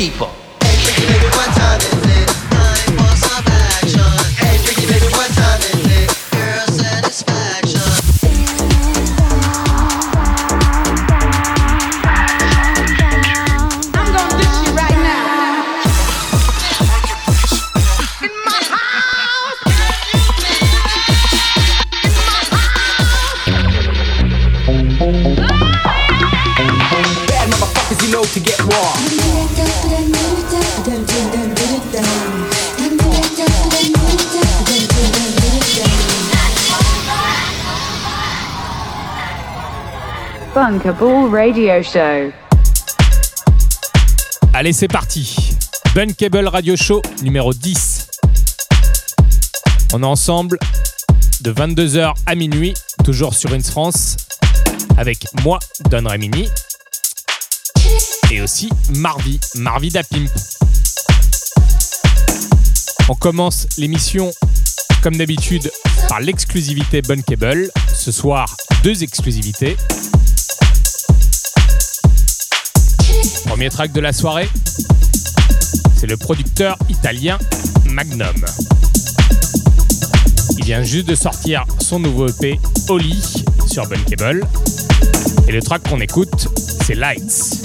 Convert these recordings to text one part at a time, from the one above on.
people. Radio Show. Allez, c'est parti. Bunkable Radio Show numéro 10. On est ensemble de 22h à minuit, toujours sur Ins France, avec moi, Don Remini, et aussi Marvi, Marvi Dapimp. On commence l'émission, comme d'habitude, par l'exclusivité Bunkable. Ce soir, deux exclusivités. Premier track de la soirée, c'est le producteur italien Magnum. Il vient juste de sortir son nouveau EP Oli sur Bunkable. Et le track qu'on écoute, c'est Lights.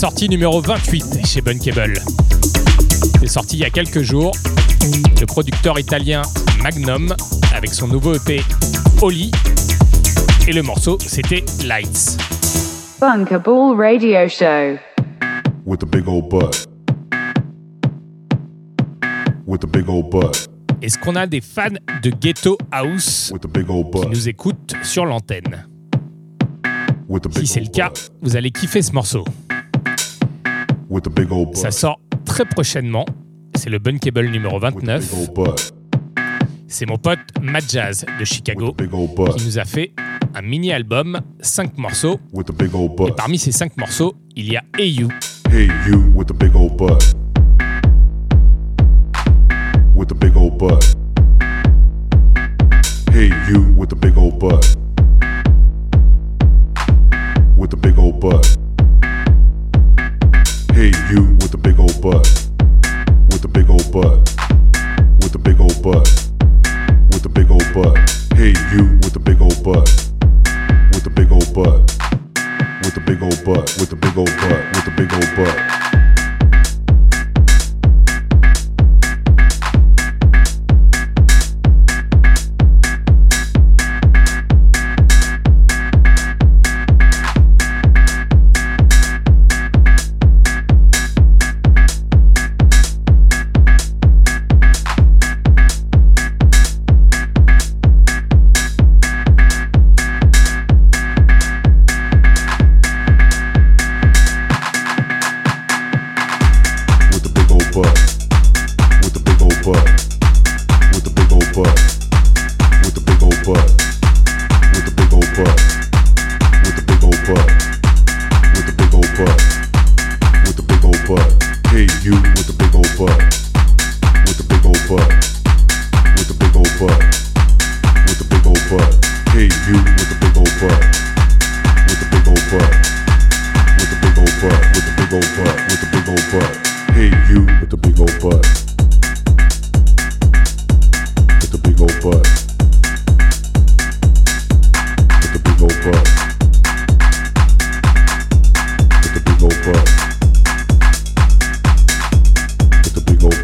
Sortie numéro 28 chez Bunkable. C'est sorti il y a quelques jours. Le producteur italien Magnum avec son nouveau EP Oli et le morceau c'était Lights. Ball Radio Show. With a big old butt. With a big old butt. Est-ce qu'on a des fans de Ghetto House qui nous écoutent sur l'antenne? Si c'est le cas, vous allez kiffer ce morceau. Ça sort très prochainement. C'est le Bunkable numéro 29. C'est mon pote Matt Jazz de Chicago qui nous a fait un mini-album, 5 morceaux. Et parmi ces 5 morceaux, il y a Hey You. Hey You with the big old butt. With the big old butt. Hey You with the big old butt. With the big old butt. Hey You with the big old butt. With the big old butt. With the big old butt. With the big old butt. Hey You with the big old butt with the big old butt, with the big old butt, with the big old butt, with the big old butt.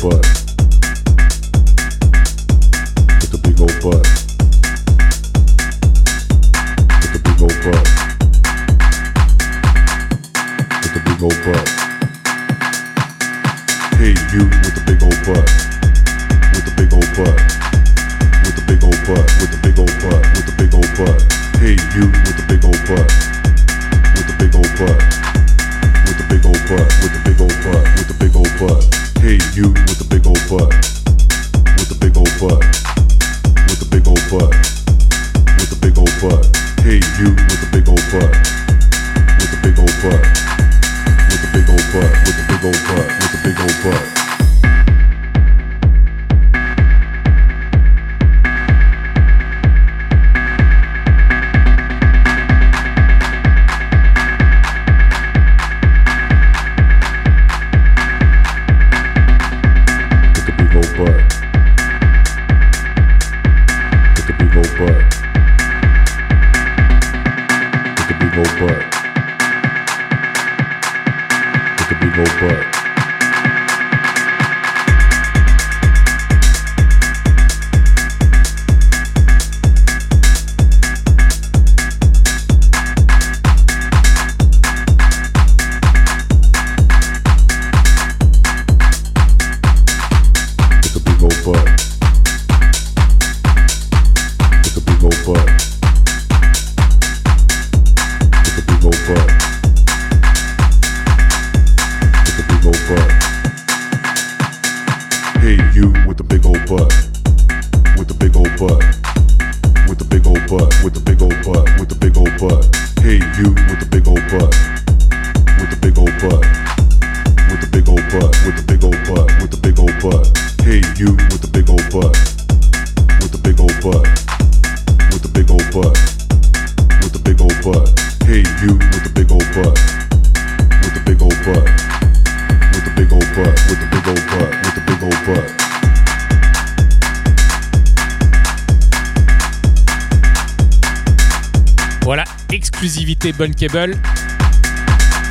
but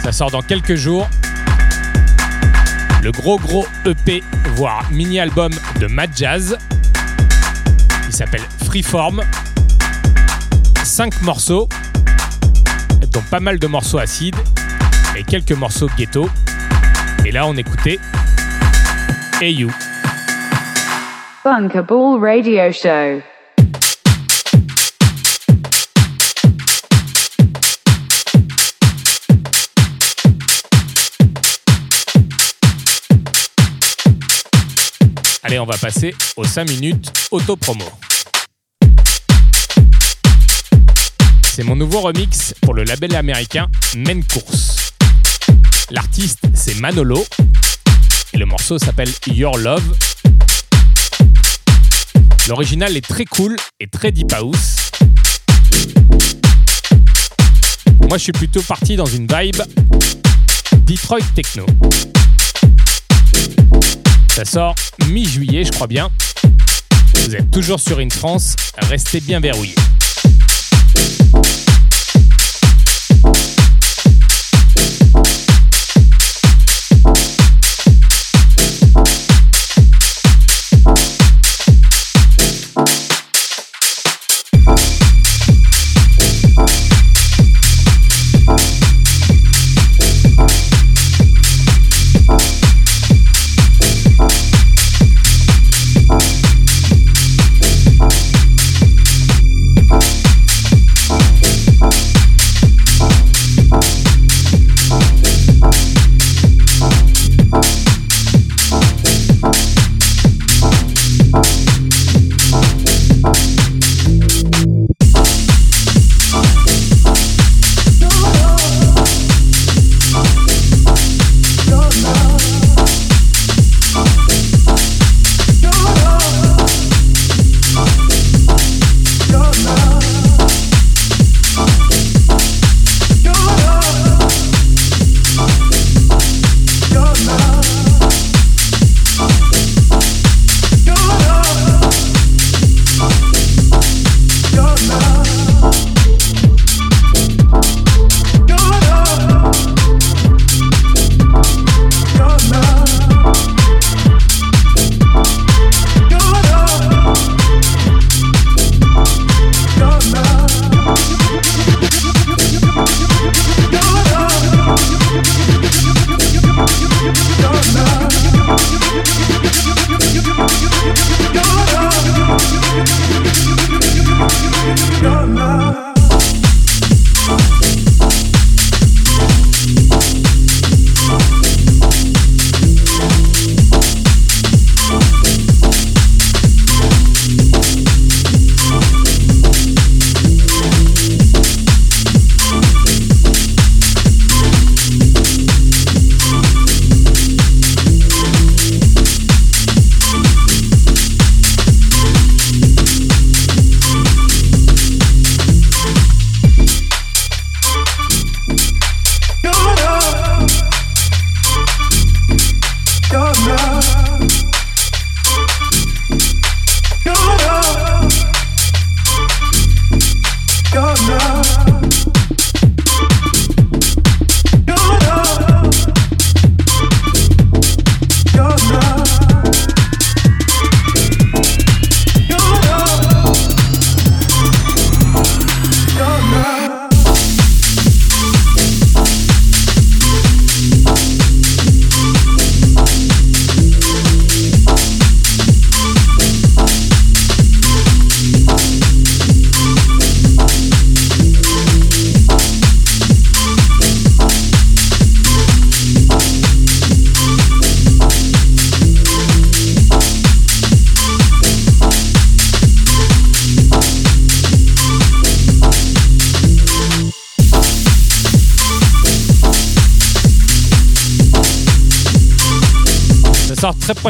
Ça sort dans quelques jours. Le gros gros EP, voire mini-album de Mad Jazz. Il s'appelle Freeform. 5 morceaux, dont pas mal de morceaux acides et quelques morceaux ghetto. Et là, on écoutait Hey You. Bunkable Radio Show. Passer aux 5 minutes auto-promo. C'est mon nouveau remix pour le label américain Men Course. L'artiste, c'est Manolo. Et le morceau s'appelle Your Love. L'original est très cool et très deep house. Moi, je suis plutôt parti dans une vibe Detroit Techno. Ça sort mi-juillet, je crois bien. Vous êtes toujours sur une France, restez bien verrouillés.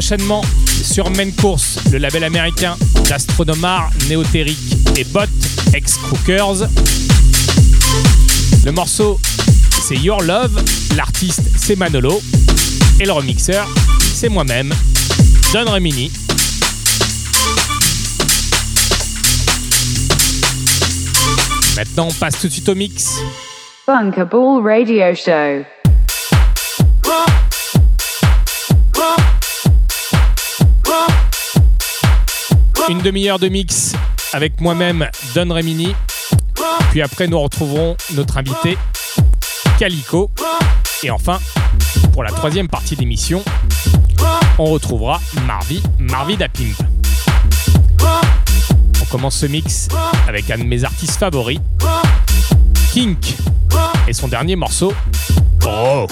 Prochainement sur Main Course, le label américain d'Astronomar, Néotérique et Bot, ex-Crookers. Le morceau, c'est Your Love, l'artiste, c'est Manolo, et le remixeur, c'est moi-même, Don Remini. Maintenant, on passe tout de suite au mix. Bunkable Radio Show. Une demi-heure de mix avec moi-même, Don Remini. Puis après, nous retrouverons notre invité, Calico. Et enfin, pour la troisième partie d'émission, on retrouvera Marvi, Marvi Dapimp. On commence ce mix avec un de mes artistes favoris, Kink, et son dernier morceau, Oh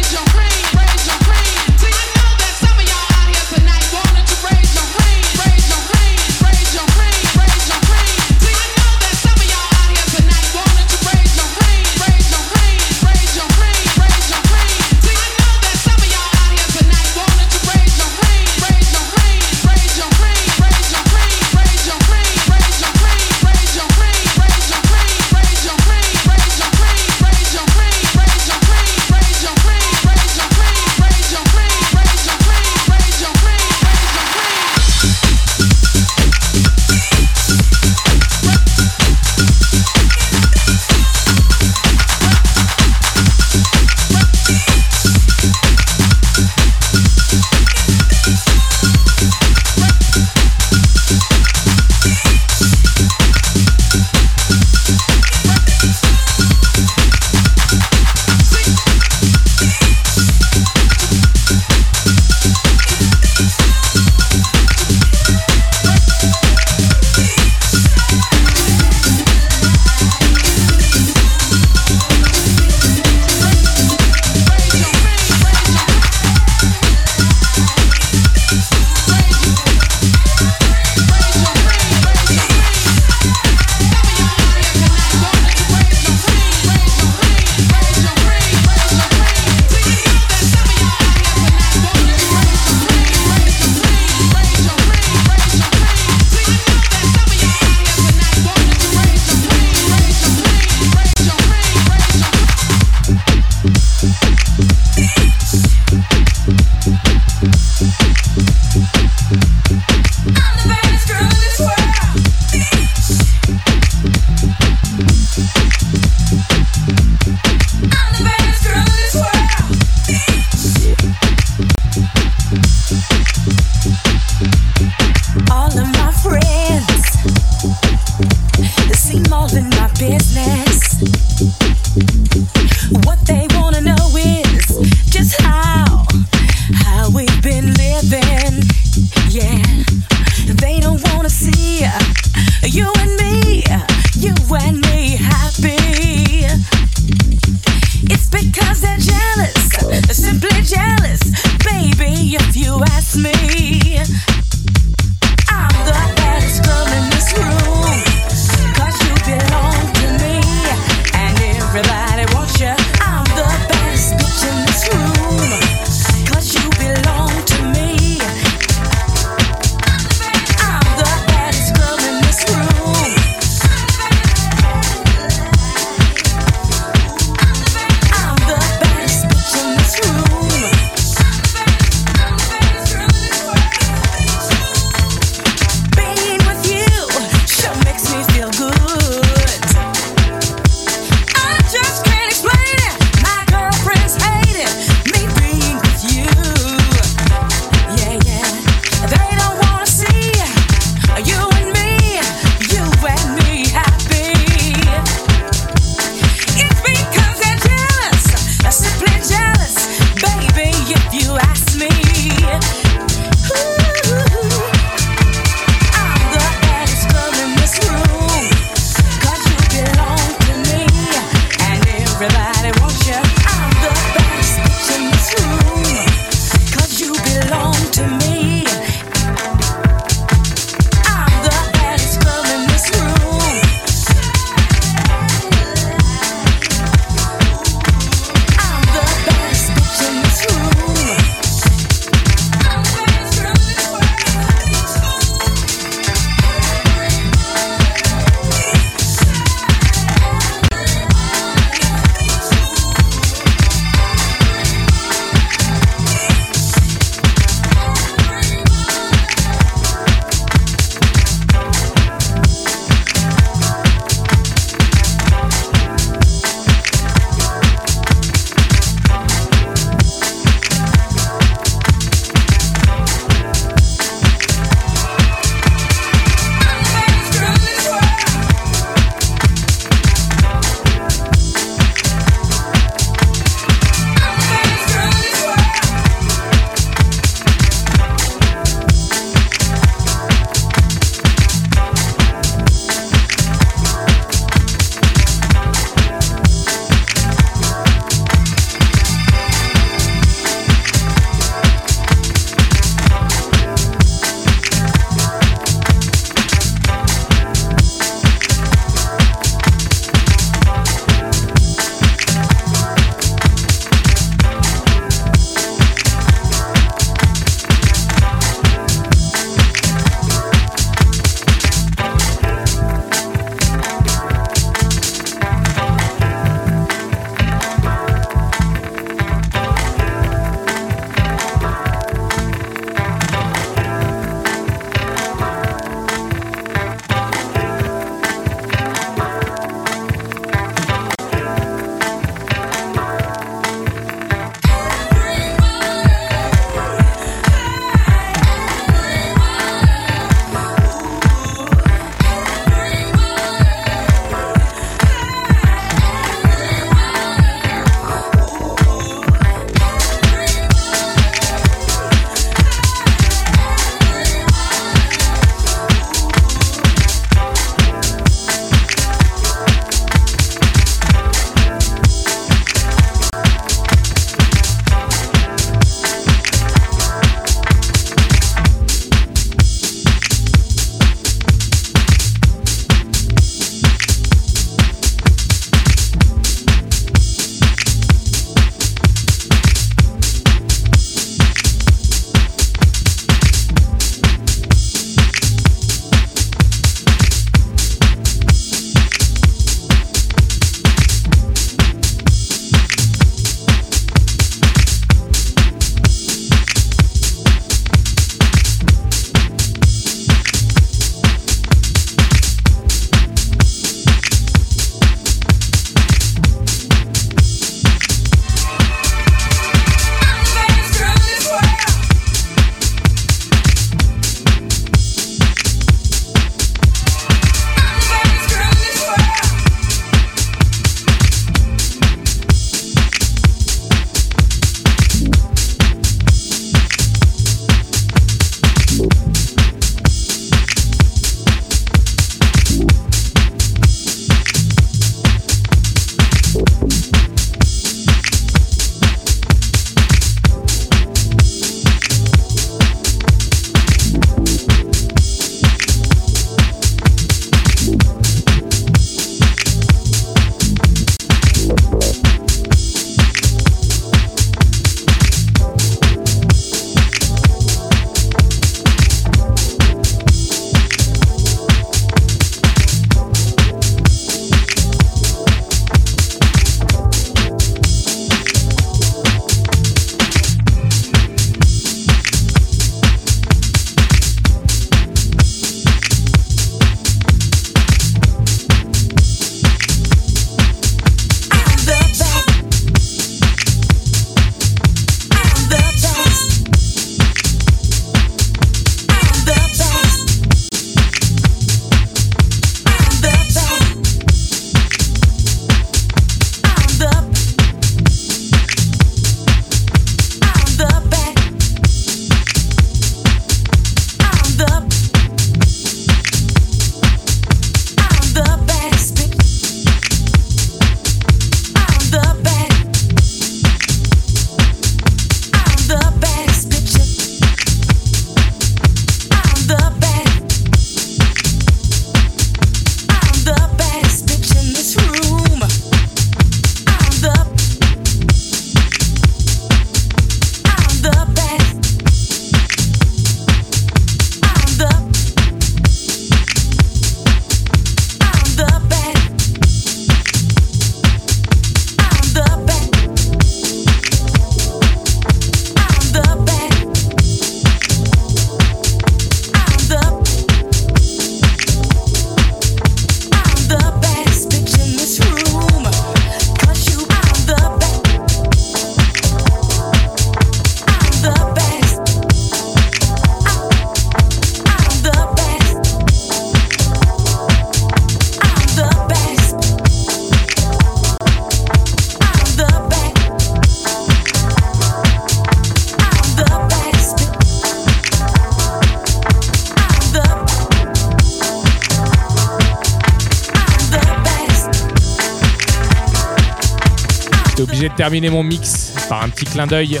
terminer mon mix par un petit clin d'œil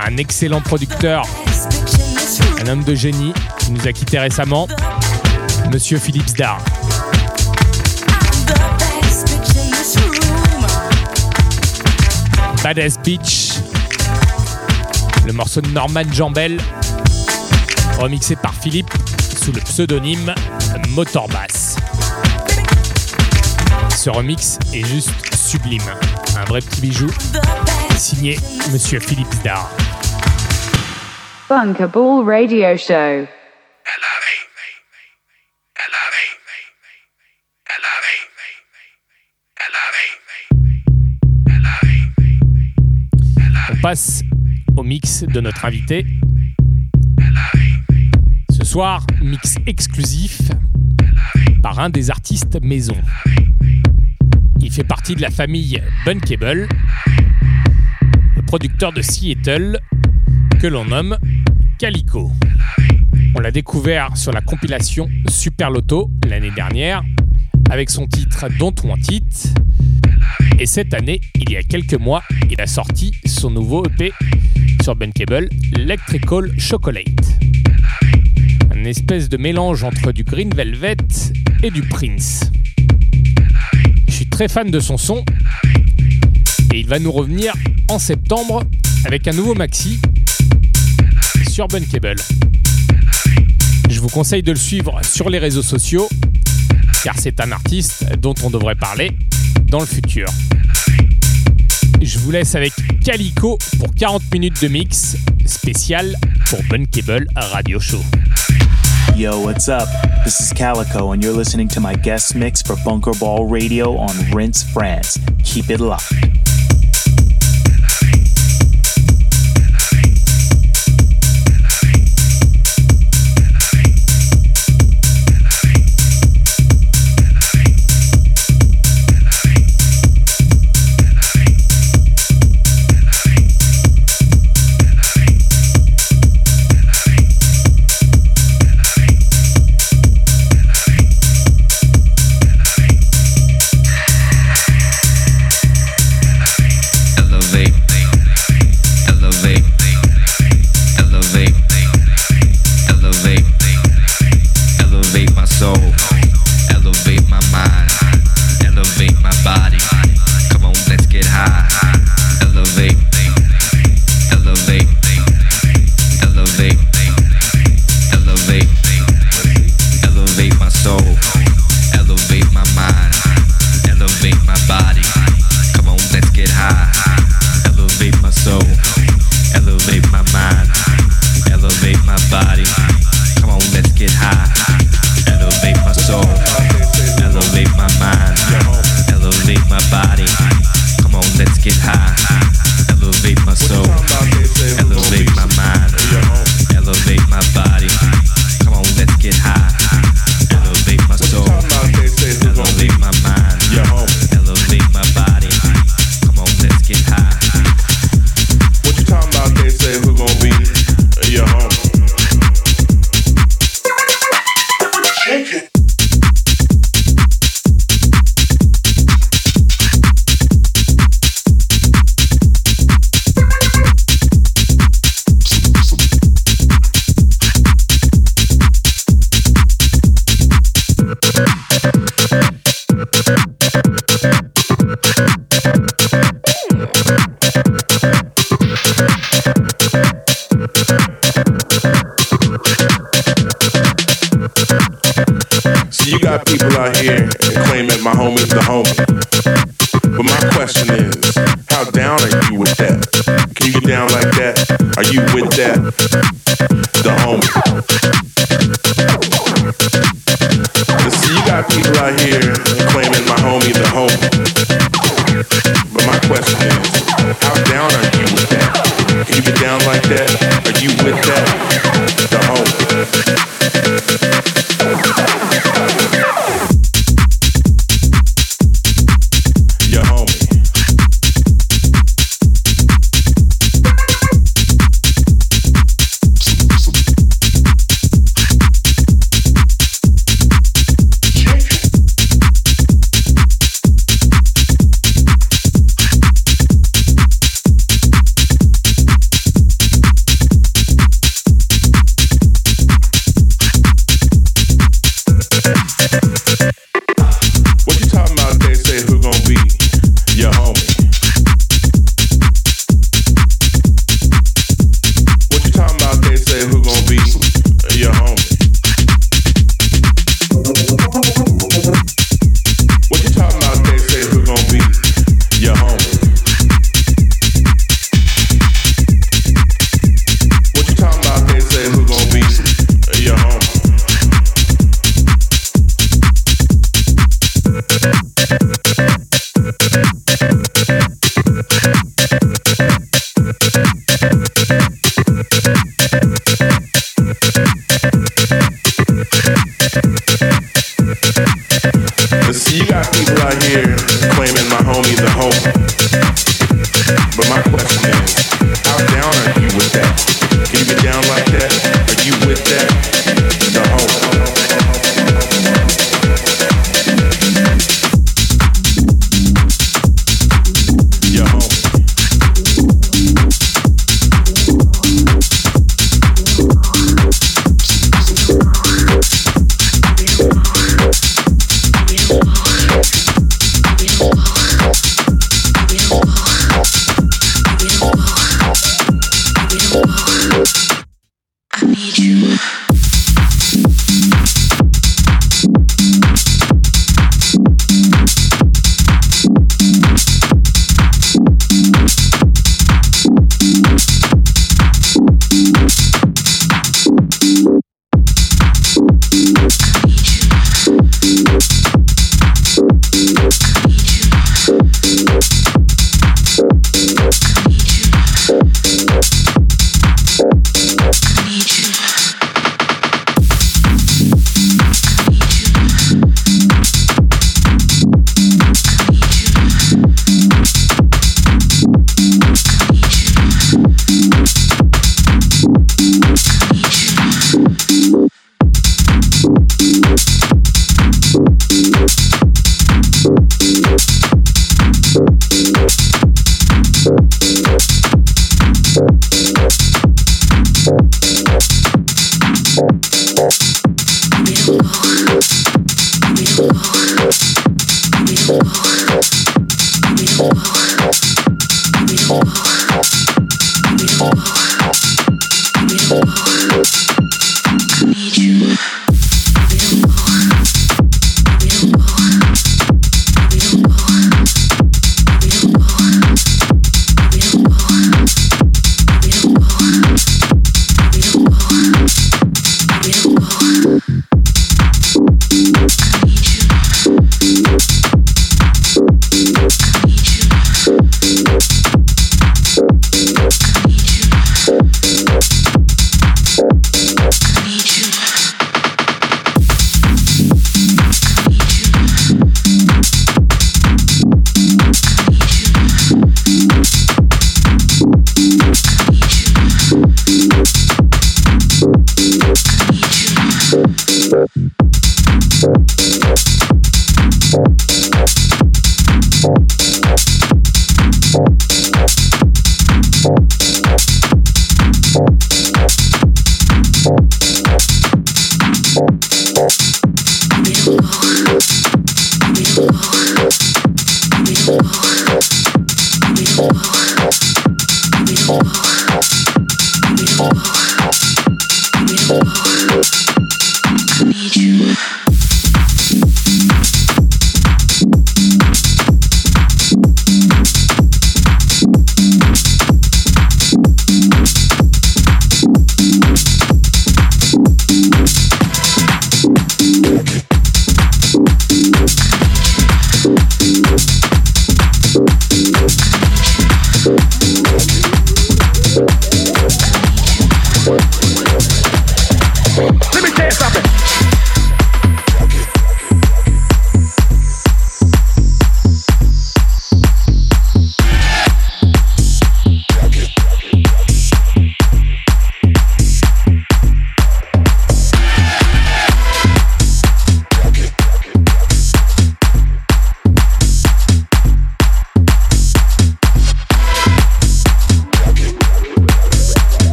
à un excellent producteur, un homme de génie qui nous a quitté récemment, Monsieur Philippe Zdar. Badass Beach, le morceau de Norman Jambel, remixé par Philippe sous le pseudonyme Motorbass. Ce remix est juste sublime, un vrai petit bijou, signé Monsieur Philippe Zdar. Bunkable Radio Show. On passe au mix de notre invité. Ce soir, mix exclusif par un des artistes maison. Il fait partie de la famille Bunkable, le producteur de Seattle que l'on nomme Calico. On l'a découvert sur la compilation Super Loto l'année dernière avec son titre Don't Want It. Et cette année, il y a quelques mois, il a sorti son nouveau EP sur Bunkable, Electrical Chocolate. Un espèce de mélange entre du Green Velvet et du Prince. Je suis très fan de son son et il va nous revenir en septembre avec un nouveau maxi sur Bunkable. Je vous conseille de le suivre sur les réseaux sociaux car c'est un artiste dont on devrait parler dans le futur. Je vous laisse avec Calico pour 40 minutes de mix spécial pour Bunkable Radio Show. Yo, what's up? This is Calico, and you're listening to my guest mix for Bunker Ball Radio on Rinse France. Keep it locked. Claiming my homie's the homie. But my question is, how down are you with that? Can you get down like that? Are you with that? The homie. So you got people out here claiming my homie the homie. But my question is, how down are you with that? Can you get down like that? Are you with that? The homie. right here. Oh.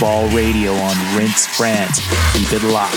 Ball Radio on Rinse France. Keep it locked.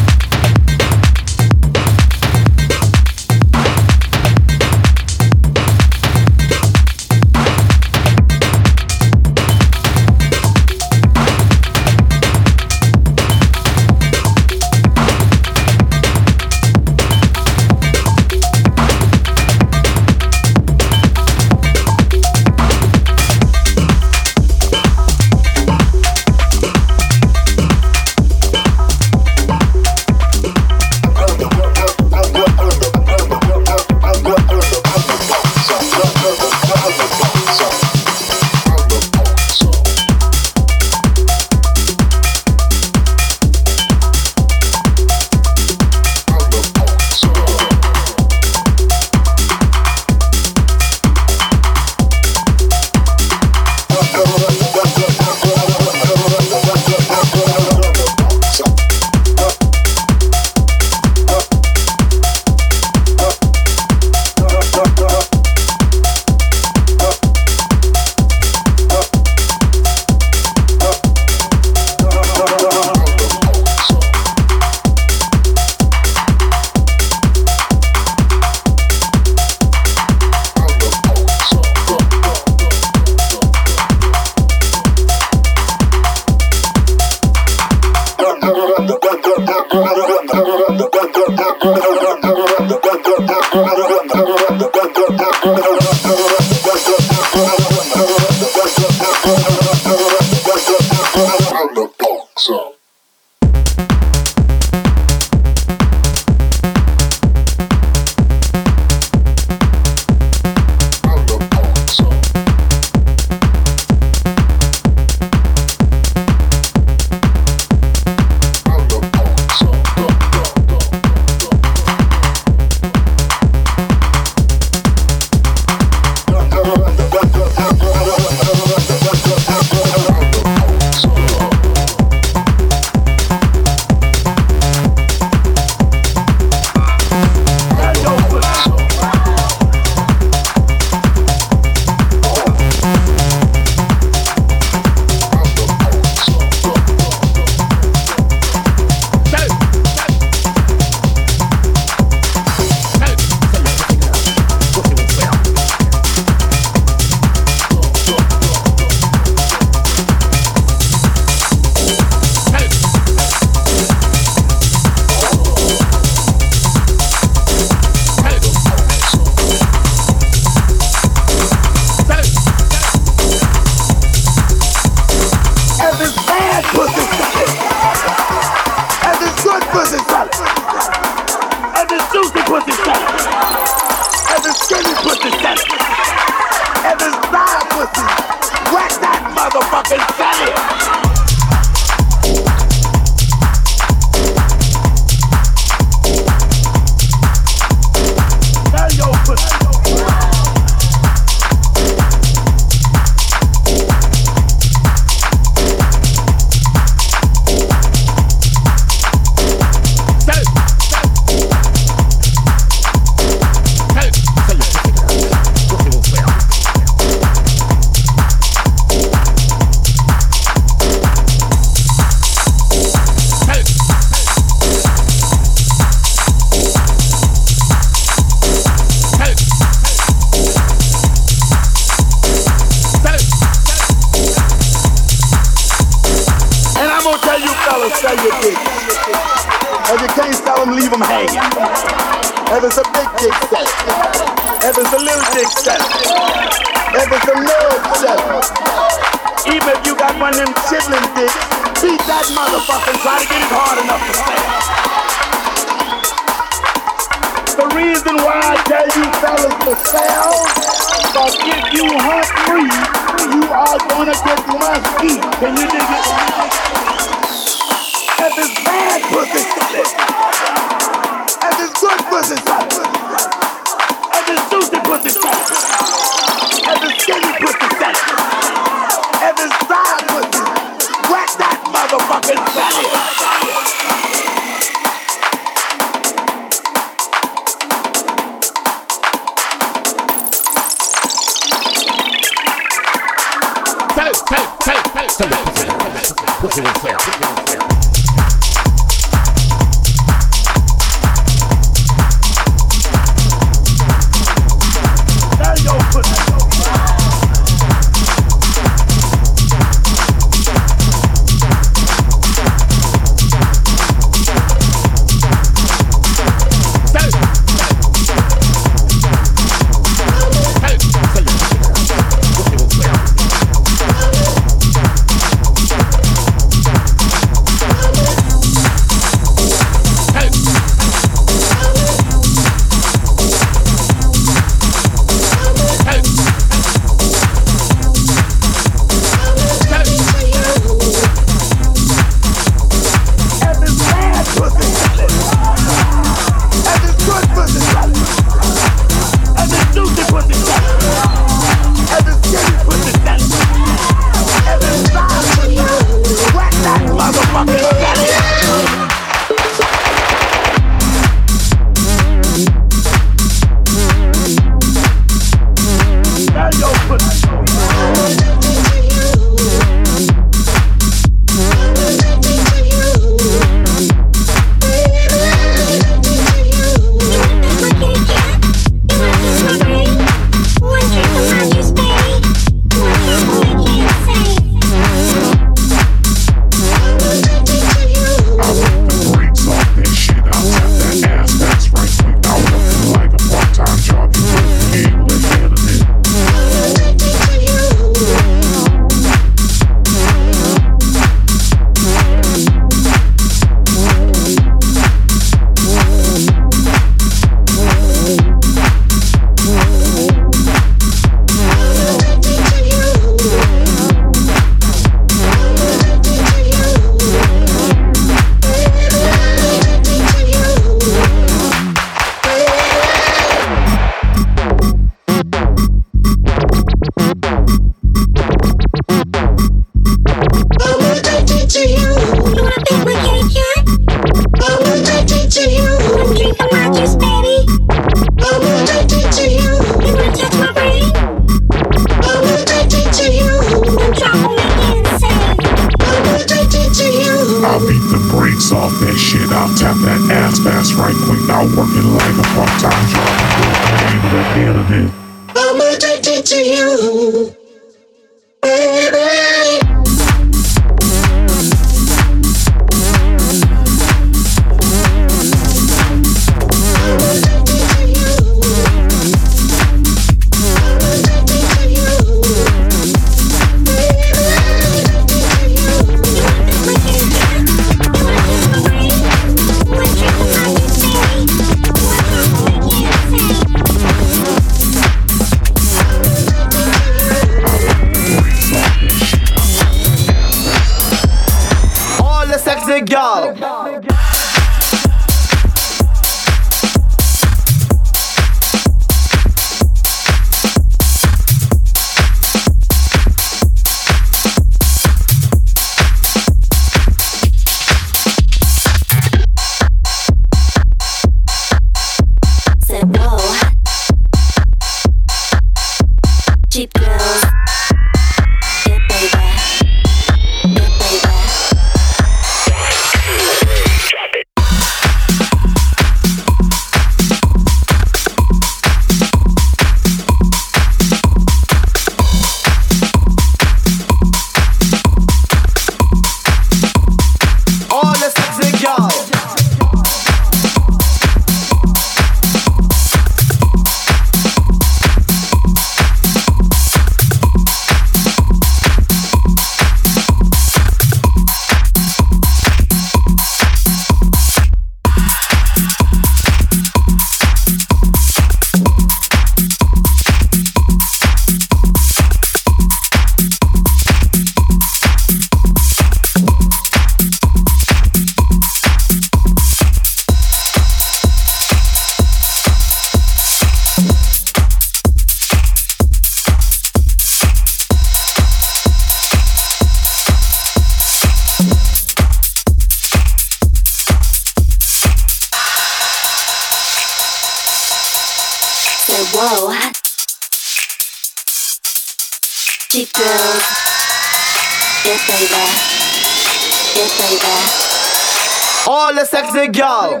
sexy girl.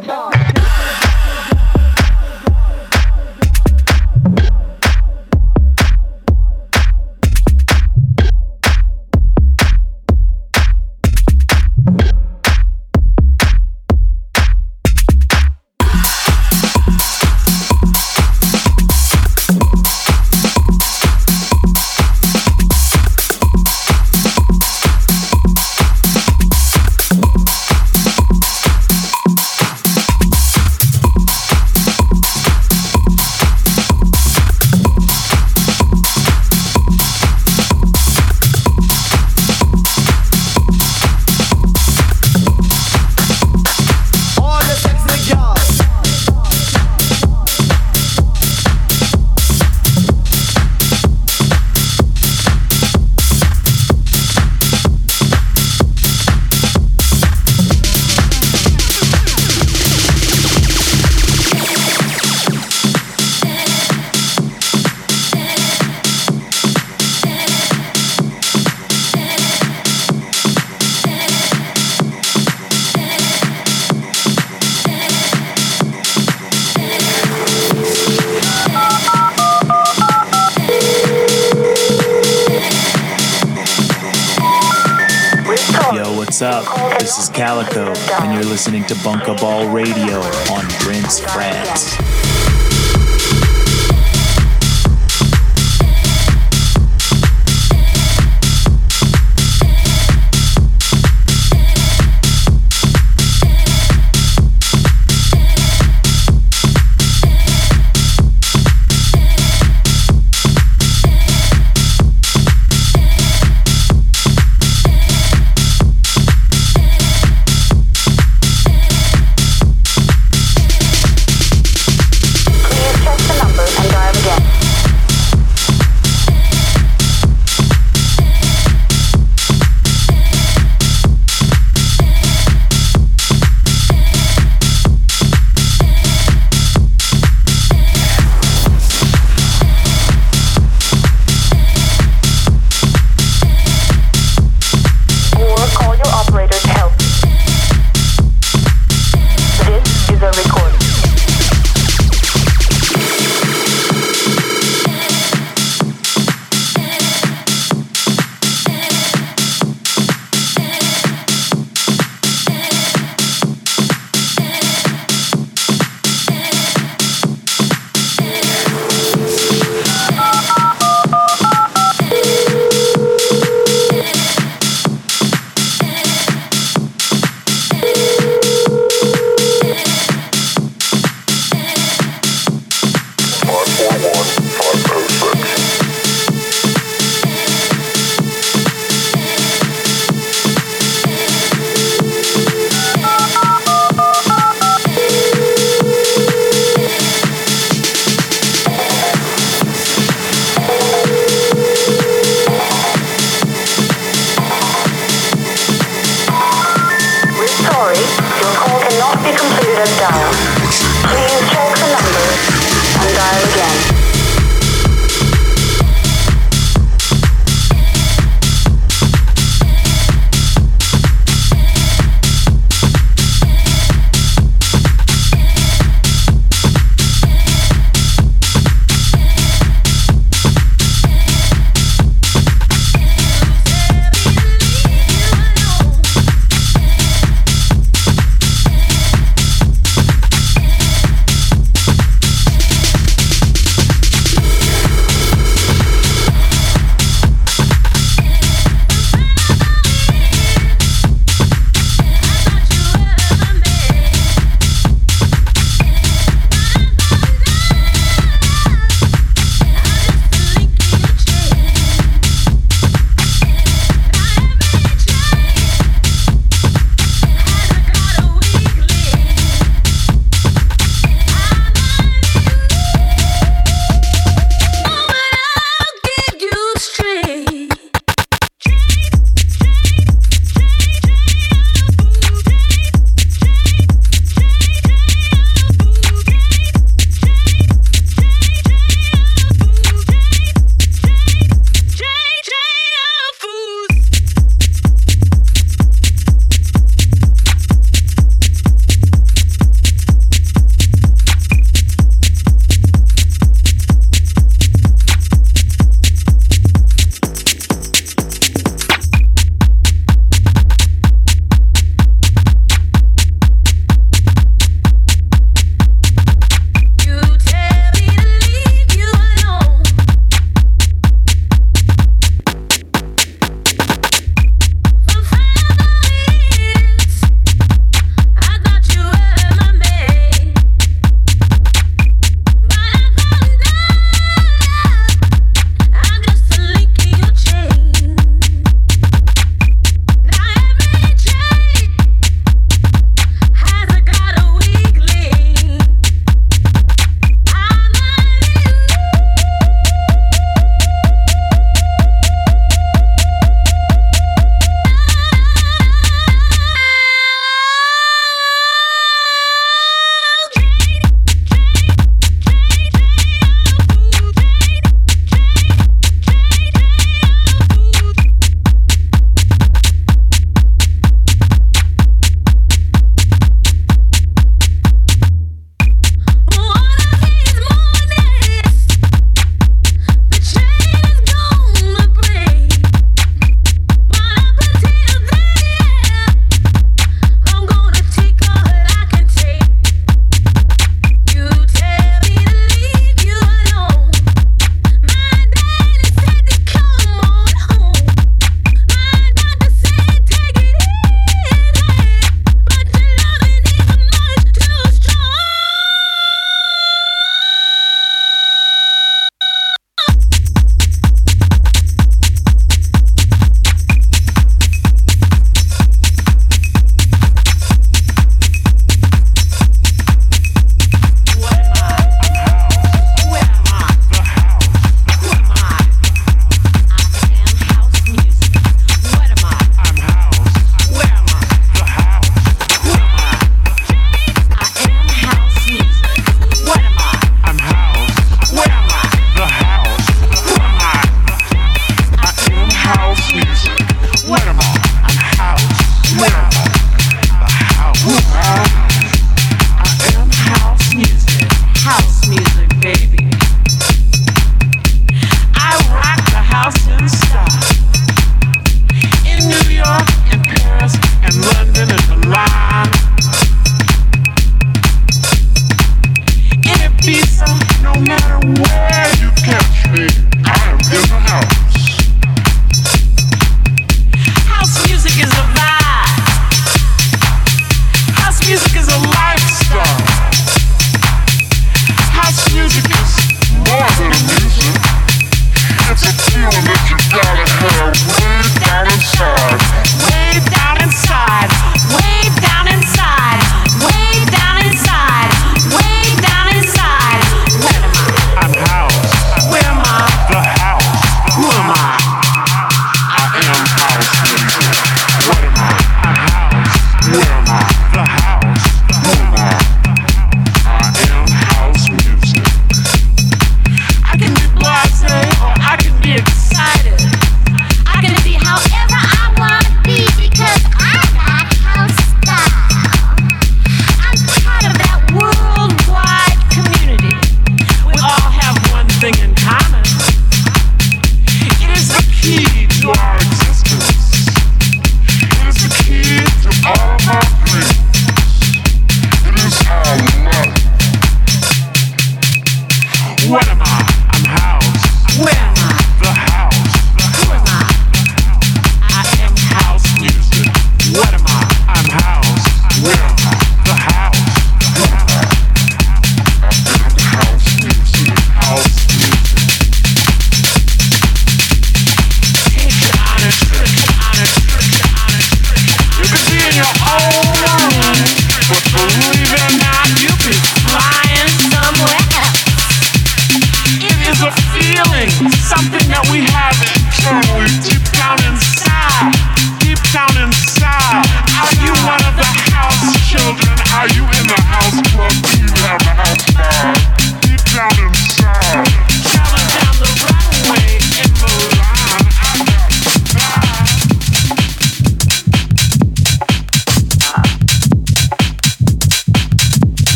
listening to Bunker Ball Radio on Prince France.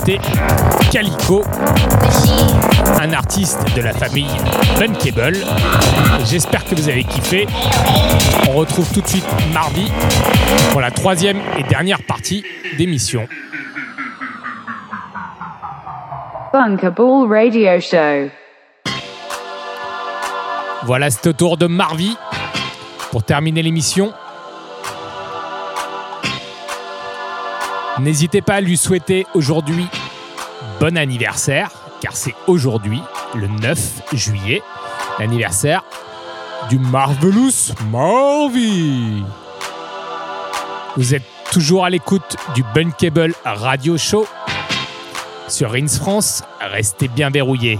Invité Calico, un artiste de la famille Bunkable. J'espère que vous avez kiffé. On retrouve tout de suite mardi pour la troisième et dernière partie d'émission. Radio Show. Voilà, c'est au tour de Marvi pour terminer l'émission. N'hésitez pas à lui souhaiter aujourd'hui bon anniversaire, car c'est aujourd'hui, le 9 juillet, l'anniversaire du Marvelous Marvy. Vous êtes toujours à l'écoute du Bunkable Radio Show sur Rins France. Restez bien verrouillés.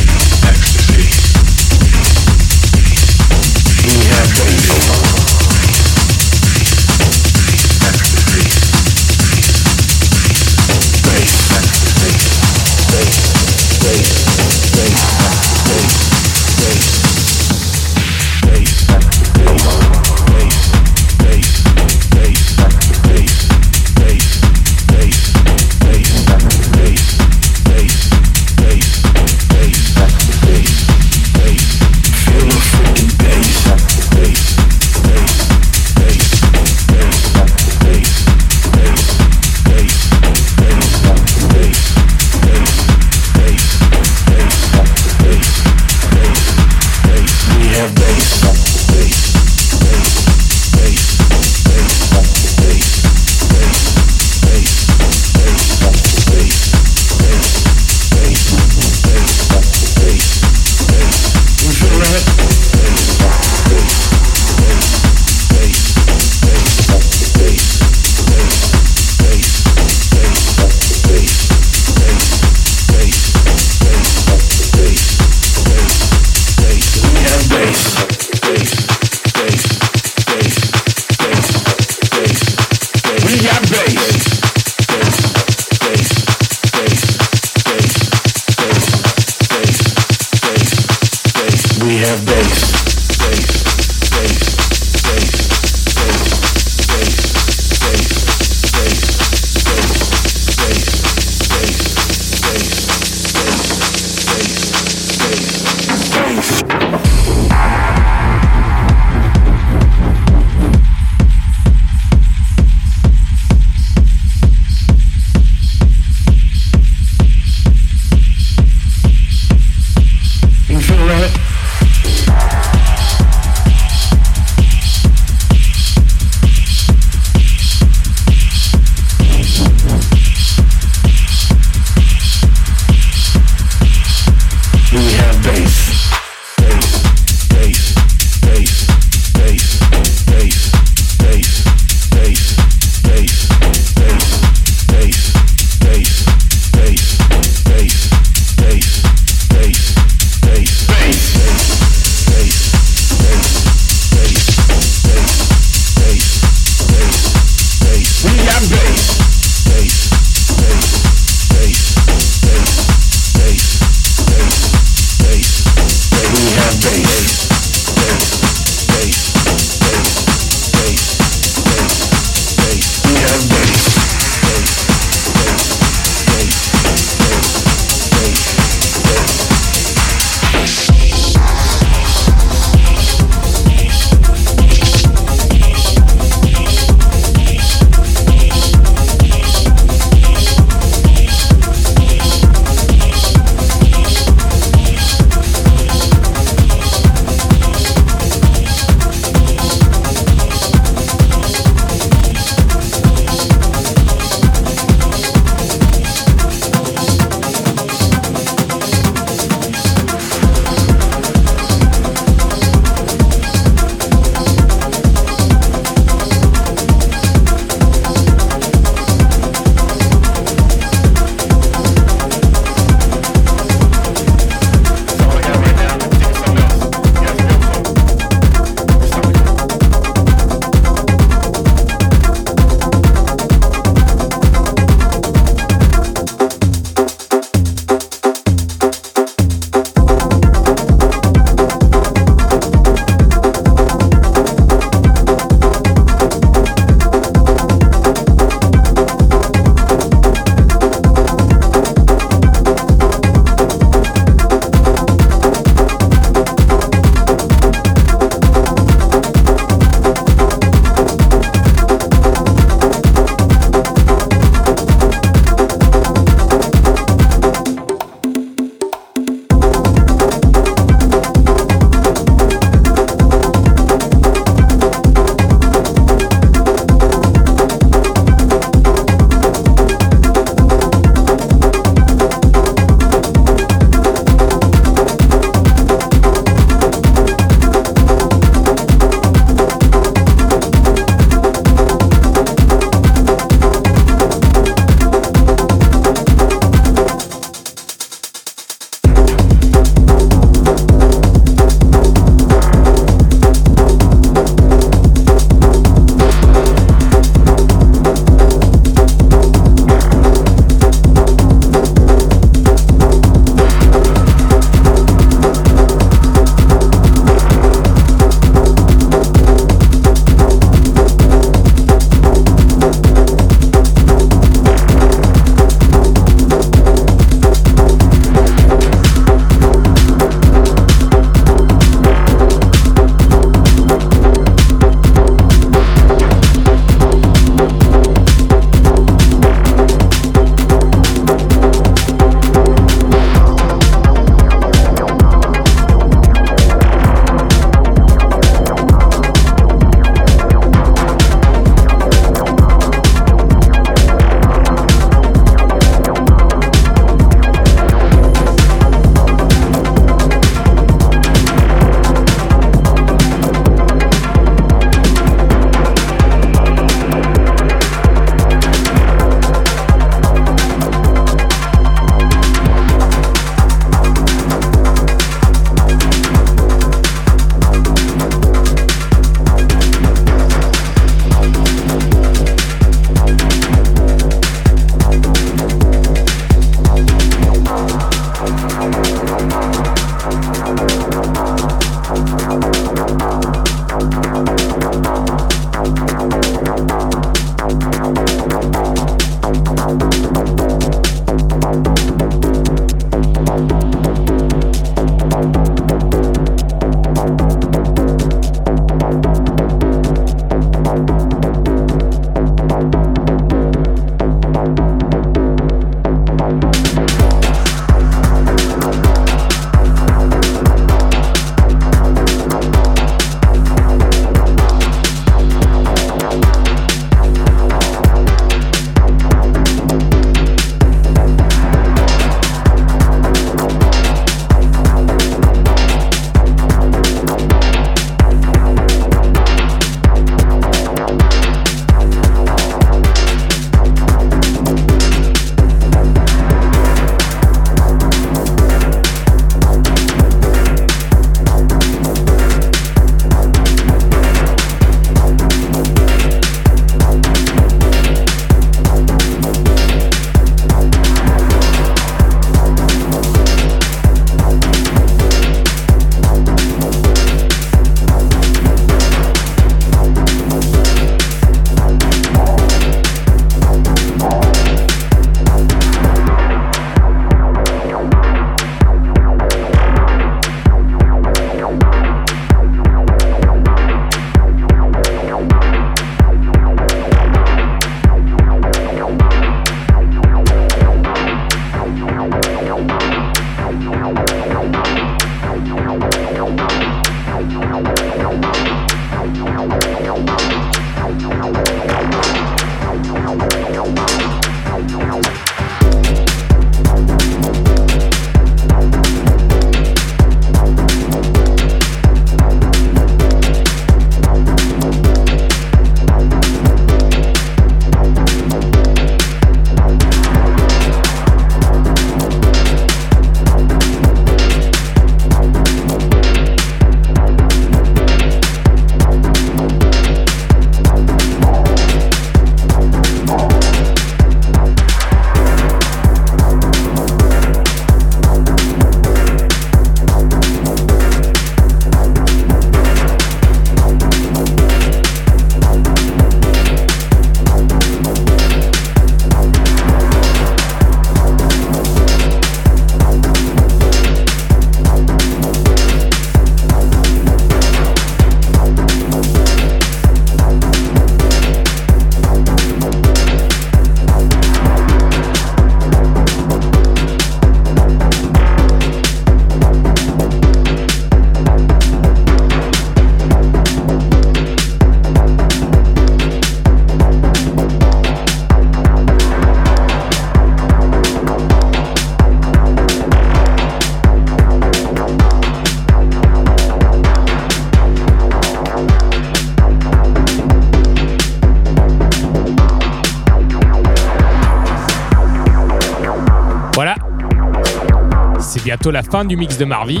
Du mix de Marvi.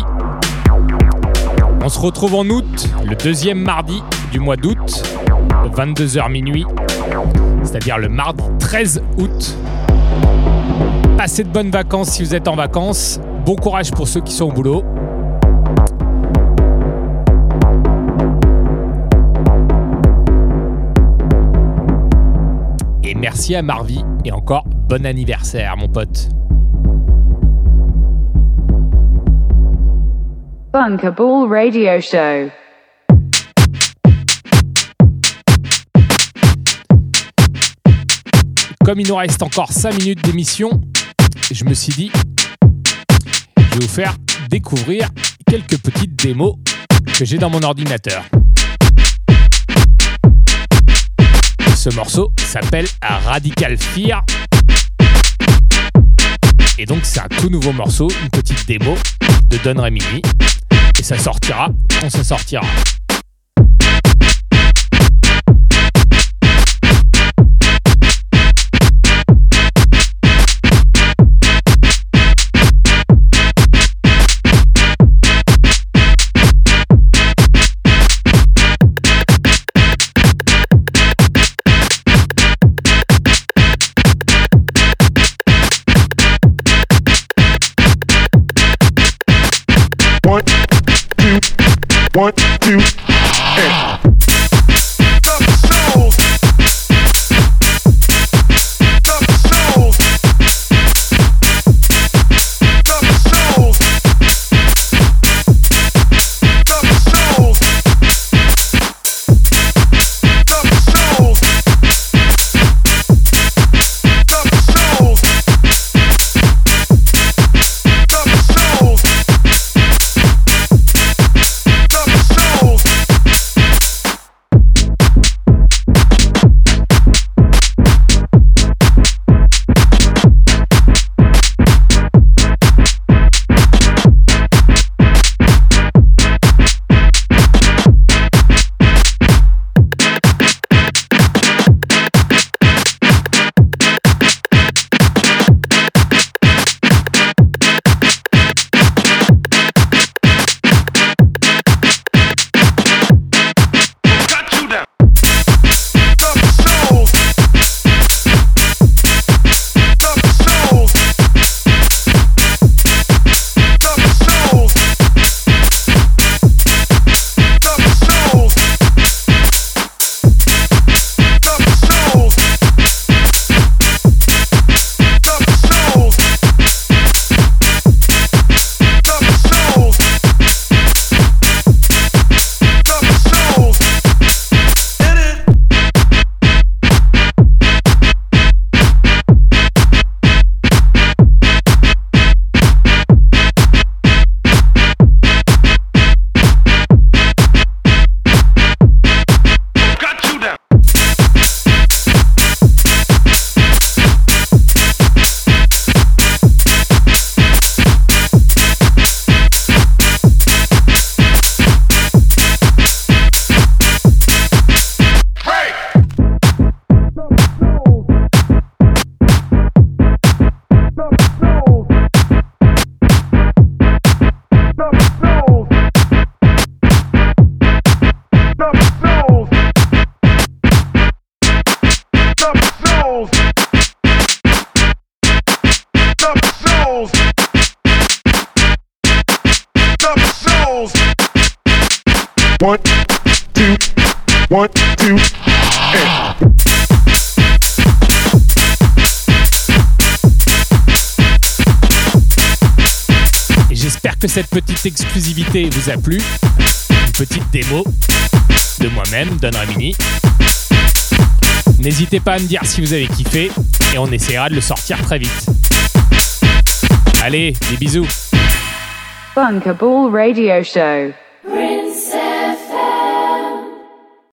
On se retrouve en août, le deuxième mardi du mois d'août, 22h minuit, c'est-à-dire le mardi 13 août. Passez de bonnes vacances si vous êtes en vacances. Bon courage pour ceux qui sont au boulot. Et merci à Marvi et encore bon anniversaire mon pote. Radio Show. Comme il nous reste encore 5 minutes d'émission, je me suis dit, je vais vous faire découvrir quelques petites démos que j'ai dans mon ordinateur. Ce morceau s'appelle Radical Fear. Et donc c'est un tout nouveau morceau, une petite démo de Don Remini. Et ça sortira quand ça sortira. One, two, and. Exclusivité vous a plu. Une petite démo de moi-même, Don Ramini. N'hésitez pas à me dire si vous avez kiffé et on essaiera de le sortir très vite. Allez, des bisous. Radio Show.